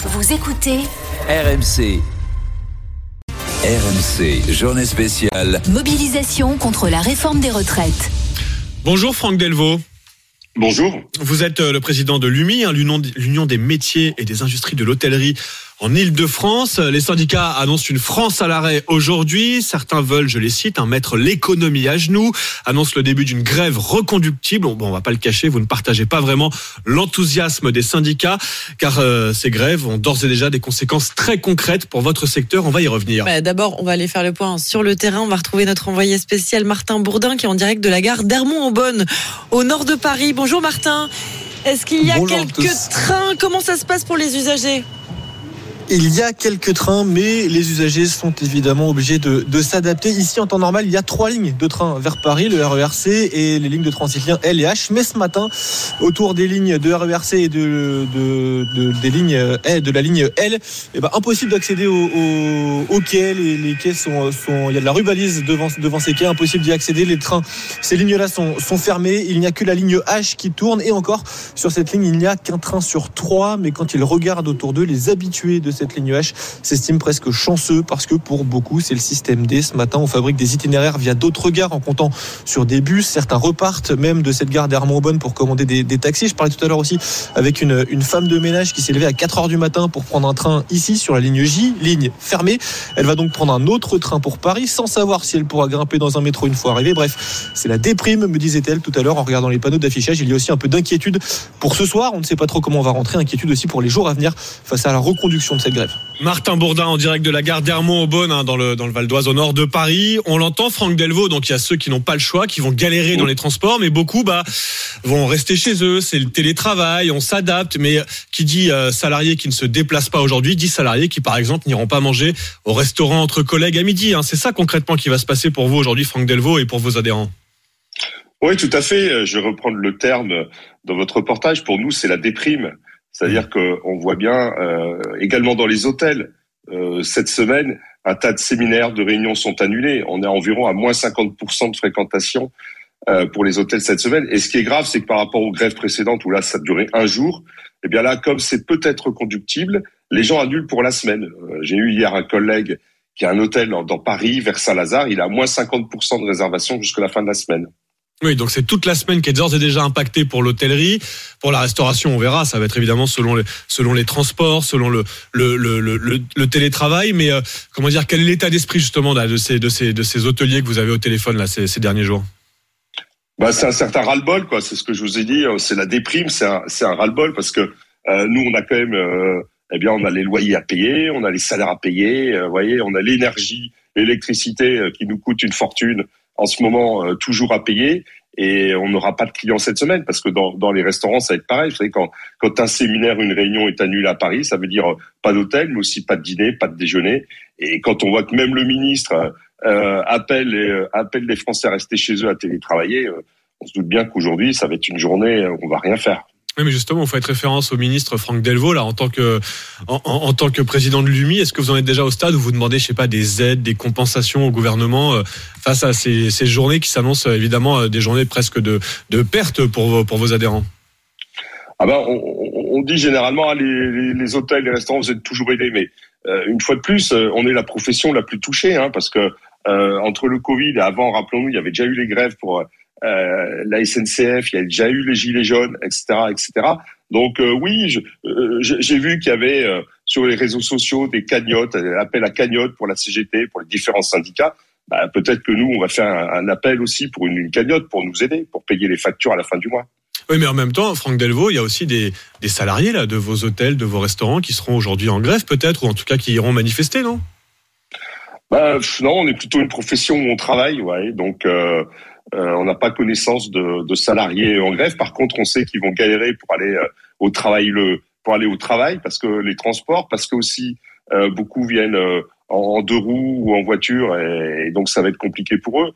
Vous écoutez RMC. RMC, journée spéciale. Mobilisation contre la réforme des retraites. Bonjour Franck Delvaux. Bonjour. Vous êtes euh, le président de l'UMI, hein, l'Union des métiers et des industries de l'hôtellerie en Ile-de-France. Les syndicats annoncent une France à l'arrêt aujourd'hui. Certains veulent, je les cite, hein, mettre l'économie à genoux, annoncent le début d'une grève reconductible. Bon, on va pas le cacher, vous ne partagez pas vraiment l'enthousiasme des syndicats, car euh, ces grèves ont d'ores et déjà des conséquences très concrètes pour votre secteur. On va y revenir. Bah, D'abord, on va aller faire le point sur le terrain. On va retrouver notre envoyé spécial Martin Bourdin, qui est en direct de la gare d'Hermont-en-Bonne, au nord de Paris. Bonjour Martin. Est-ce qu'il y a quelques trains? Comment ça se passe pour les usagers? Il y a quelques trains, mais les usagers sont évidemment obligés de, s'adapter. Ici, en temps normal, il y a trois lignes de train vers Paris, le RERC et les lignes de Transilien L et H. Mais ce matin, autour des lignes de RERC et de, des lignes L, de la ligne L, eh ben, impossible d'accéder au, au, quai. Les, quais sont, il y a de la rubalise devant, devant ces quais, impossible d'y accéder. Les trains, ces lignes-là sont, sont fermées. Il n'y a que la ligne H qui tourne. Et encore, sur cette ligne, il n'y a qu'un train sur trois. Mais quand ils regardent autour d'eux, les habitués de cette ligne H s'estime presque chanceux parce que pour beaucoup, c'est le système D. Ce matin, on fabrique des itinéraires via d'autres gares en comptant sur des bus. Certains repartent même de cette gare d'Hermont-Aubonne pour commander des, taxis. Je parlais tout à l'heure aussi avec une, une femme de ménage qui s'est levée à 4 heures du matin pour prendre un train ici sur la ligne J, ligne fermée. Elle va donc prendre un autre train pour Paris sans savoir si elle pourra grimper dans un métro une fois arrivée. Bref, c'est la déprime, me disait-elle tout à l'heure en regardant les panneaux d'affichage. Il y a aussi un peu d'inquiétude pour ce soir. On ne sait pas trop comment on va rentrer. Inquiétude aussi pour les jours à venir face à la reconduction de cette grève. Martin Bourdin en direct de la gare d'Hermont-Aubonne hein, dans le dans le Val d'Oise au nord de Paris. On l'entend, Franck Delvaux. Donc il y a ceux qui n'ont pas le choix, qui vont galérer dans les transports, mais beaucoup bah vont rester chez eux. C'est le télétravail, on s'adapte. Mais qui dit euh, salarié qui ne se déplace pas aujourd'hui, dit salariés qui par exemple n'iront pas manger au restaurant entre collègues à midi. Hein. C'est ça concrètement qui va se passer pour vous aujourd'hui, Franck Delvaux, et pour vos adhérents. Oui, tout à fait. Je vais reprendre le terme dans votre reportage. Pour nous, c'est la déprime. C'est-à-dire mmh. qu'on voit bien euh, également dans les hôtels, euh, cette semaine, un tas de séminaires, de réunions sont annulés. On est environ à moins 50% de fréquentation euh, pour les hôtels cette semaine. Et ce qui est grave, c'est que par rapport aux grèves précédentes où là, ça durait un jour, eh bien là, comme c'est peut-être conductible, les gens annulent pour la semaine. J'ai eu hier un collègue qui a un hôtel dans, dans Paris, vers Saint-Lazare, il a moins 50% de réservation jusqu'à la fin de la semaine. Oui, donc c'est toute la semaine qui est d'ores et déjà impactée pour l'hôtellerie, pour la restauration, on verra. Ça va être évidemment selon les, selon les transports, selon le, le, télétravail. Mais euh, comment dire, quel est l'état d'esprit justement de ces, de ces, de ces hôteliers que vous avez au téléphone là ces, derniers jours? Bah, c'est un certain ras-le-bol. C'est ce que je vous ai dit. C'est la déprime, c'est un, un ras-le-bol parce que euh, nous, on a quand même, euh, eh bien, on a les loyers à payer, on a les salaires à payer. vous voyez, on a l'énergie, l'électricité qui nous coûte une fortune en ce moment euh, toujours à payer et on n'aura pas de clients cette semaine parce que dans, les restaurants ça va être pareil. Vous savez quand quand un séminaire, une réunion est annulée à Paris, ça veut dire euh, pas d'hôtel, mais aussi pas de dîner, pas de déjeuner. Et quand on voit que même le ministre euh, appelle appelle les Français à rester chez eux à télétravailler, on se doute bien qu'aujourd'hui ça va être une journée où on va rien faire. Mais justement, vous faites référence au ministre Franck Delvaux, là, en tant que, en, tant que président de l'UMI. Est-ce que vous en êtes déjà au stade où vous demandez, je sais pas, des aides, des compensations au gouvernement euh, face à ces, ces journées qui s'annoncent euh, évidemment euh, des journées presque de, de perte pour vos, pour vos adhérents? Ah ben, on, dit généralement, hein, les, les, hôtels, les restaurants, vous êtes toujours aidés, mais une fois de plus, on est la profession la plus touchée, hein, parce que entre le Covid et avant, rappelons-nous, il y avait déjà eu les grèves pour euh, la SNCF, il y a déjà eu les gilets jaunes, etc., etc. Donc euh, oui, euh, j'ai vu qu'il y avait sur les réseaux sociaux des cagnottes, appel à cagnotte pour la CGT, pour les différents syndicats. Bah, peut-être que nous, on va faire un, appel aussi pour une, cagnotte pour nous aider, pour payer les factures à la fin du mois. Oui, mais en même temps, Franck Delvaux, il y a aussi des, des salariés là de vos hôtels, de vos restaurants qui seront aujourd'hui en grève peut-être, ou en tout cas qui iront manifester, non? Bah, Non, on est plutôt une profession où on travaille, ouais. Donc euh, euh, on n'a pas connaissance de, salariés en grève. Par contre, on sait qu'ils vont galérer pour aller euh, au travail le pour aller au travail parce que les transports, parce que aussi euh, beaucoup viennent en, deux roues ou en voiture et, donc ça va être compliqué pour eux.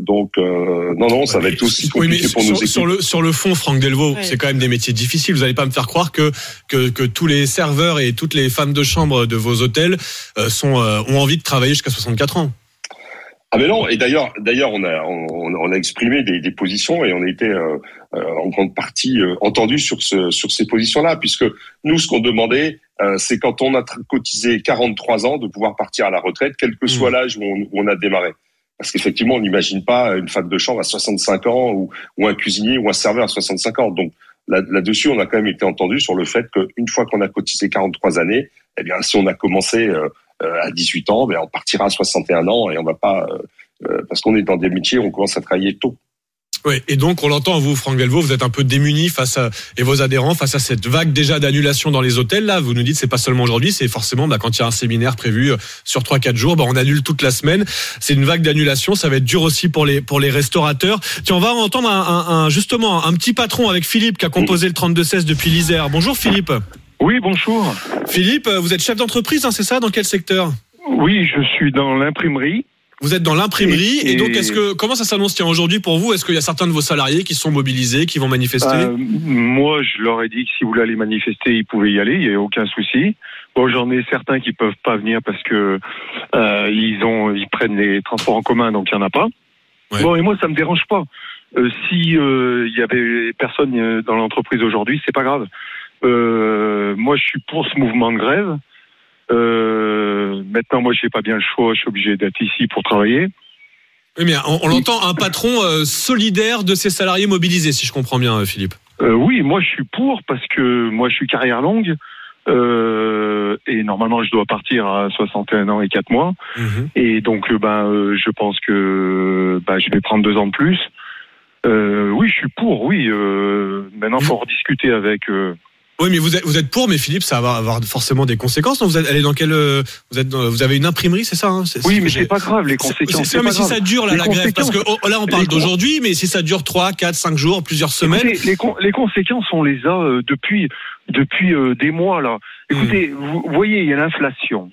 donc non non ça va être aussi compliqué pour sur, nos équipes. Sur le sur le fond, Franck Delvaux, c'est quand même des métiers difficiles. Vous n'allez pas me faire croire que, que, que tous les serveurs et toutes les femmes de chambre de vos hôtels sont ont envie de travailler jusqu'à 64 ans. Ah mais non, et d'ailleurs, d'ailleurs, on a, on, a exprimé des, des, positions et on a été euh, en grande partie euh, entendu sur ce, sur ces positions-là, puisque nous, ce qu'on demandait, euh, c'est quand on a cotisé 43 ans de pouvoir partir à la retraite, quel que soit mmh. l'âge où on, a démarré. Parce qu'effectivement, on n'imagine pas une femme de chambre à 65 ans ou, ou, un cuisinier ou un serveur à 65 ans. Donc là-dessus, on a quand même été entendu sur le fait qu'une fois qu'on a cotisé 43 années, eh bien, si on a commencé euh, euh, à 18 ans, ben, on partira à 61 ans et on va pas parce qu'on est dans des métiers on commence à travailler tôt. Oui, et donc on l'entend, vous, Franck Delvaux, vous êtes un peu démuni face à, et vos adhérents face à cette vague déjà d'annulation dans les hôtels. Là, vous nous dites c'est pas seulement aujourd'hui, c'est forcément bah, quand il y a un séminaire prévu euh, sur 3-4 jours, bah, on annule toute la semaine. C'est une vague d'annulation, ça va être dur aussi pour les pour les restaurateurs. Tiens, on va entendre un, un, justement un petit patron avec Philippe qui a composé le 32-16 depuis l'Isère. Bonjour Philippe. Oui, bonjour. Philippe, vous êtes chef d'entreprise, hein, c'est ça Dans quel secteur? Oui, je suis dans l'imprimerie. Vous êtes dans l'imprimerie et, donc est-ce que comment ça s'annonce tiens aujourd'hui pour vous? Est-ce qu'il y a certains de vos salariés qui sont mobilisés, qui vont manifester? Euh, Moi, je leur ai dit que si vous voulez aller manifester, ils pouvaient y aller, il n'y a aucun souci. Bon, j'en ai certains qui peuvent pas venir parce que euh, ils ont ils prennent les transports en commun, donc il y en a pas. Bon, et moi ça me dérange pas. Euh, si euh, il y avait personne dans l'entreprise aujourd'hui, c'est pas grave. Moi, je suis pour ce mouvement de grève. Euh, maintenant, moi, je n'ai pas bien le choix. Je suis obligé d'être ici pour travailler. Oui, mais on, l'entend, un patron euh, solidaire de ses salariés mobilisés, si je comprends bien, euh, Philippe. Euh, oui, moi, je suis pour parce que moi, je suis carrière longue. Euh, et normalement, je dois partir à 61 ans et 4 mois. Mhm. Et donc, ben, je pense que ben, je vais prendre deux ans de plus. oui, je suis pour, oui. maintenant, il faut rediscuter avec oui, mais vous êtes, vous êtes pour, mais Philippe, ça va avoir forcément des conséquences. vous êtes allé dans quel, euh, vous êtes, vous avez une imprimerie, c'est ça hein Oui, mais c'est pas grave les conséquences. C'est, mais si ça dure là, la grève, parce que oh, là on parle d'aujourd'hui, mais si ça dure 3, 4, 5 jours, plusieurs semaines. les, les, conséquences, on les a euh, depuis depuis euh, des mois là. Écoutez, hmm. vous voyez, il y a l'inflation.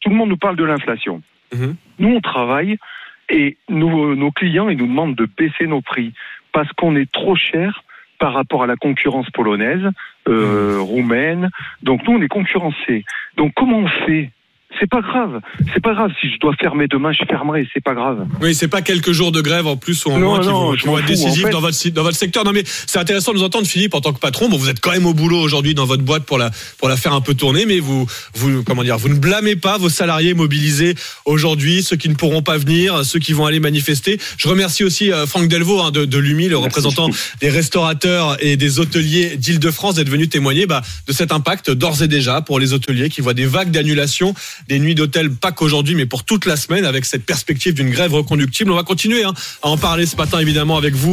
Tout le monde nous parle de l'inflation. Hmm. Nous, on travaille et nos, nos clients, ils nous demandent de baisser nos prix parce qu'on est trop cher par rapport à la concurrence polonaise, euh, mmh. roumaine. Donc nous, on est concurrencés. Donc comment on fait c'est pas grave. C'est pas grave. Si je dois fermer demain, je fermerai. C'est pas grave. Oui, c'est pas quelques jours de grève en plus ou en moins qui vont, être décisifs dans votre dans votre secteur. Non, mais c'est intéressant de nous entendre, Philippe, en tant que patron. Bon, vous êtes quand même au boulot aujourd'hui dans votre boîte pour la pour la faire un peu tourner, mais vous vous comment dire, vous ne blâmez pas vos salariés mobilisés aujourd'hui, ceux qui ne pourront pas venir, ceux qui vont aller manifester. Je remercie aussi euh, Franck Delvaux hein, de, de l'UMI, le représentant des restaurateurs et des hôteliers d'Île-de-France, d'être venu témoigner bah, de cet impact d'ores et déjà pour les hôteliers qui voient des vagues d'annulation des nuits d'hôtel, pas qu'aujourd'hui, mais pour toute la semaine, avec cette perspective d'une grève reconductible. On va continuer hein, à en parler ce matin, évidemment, avec vous.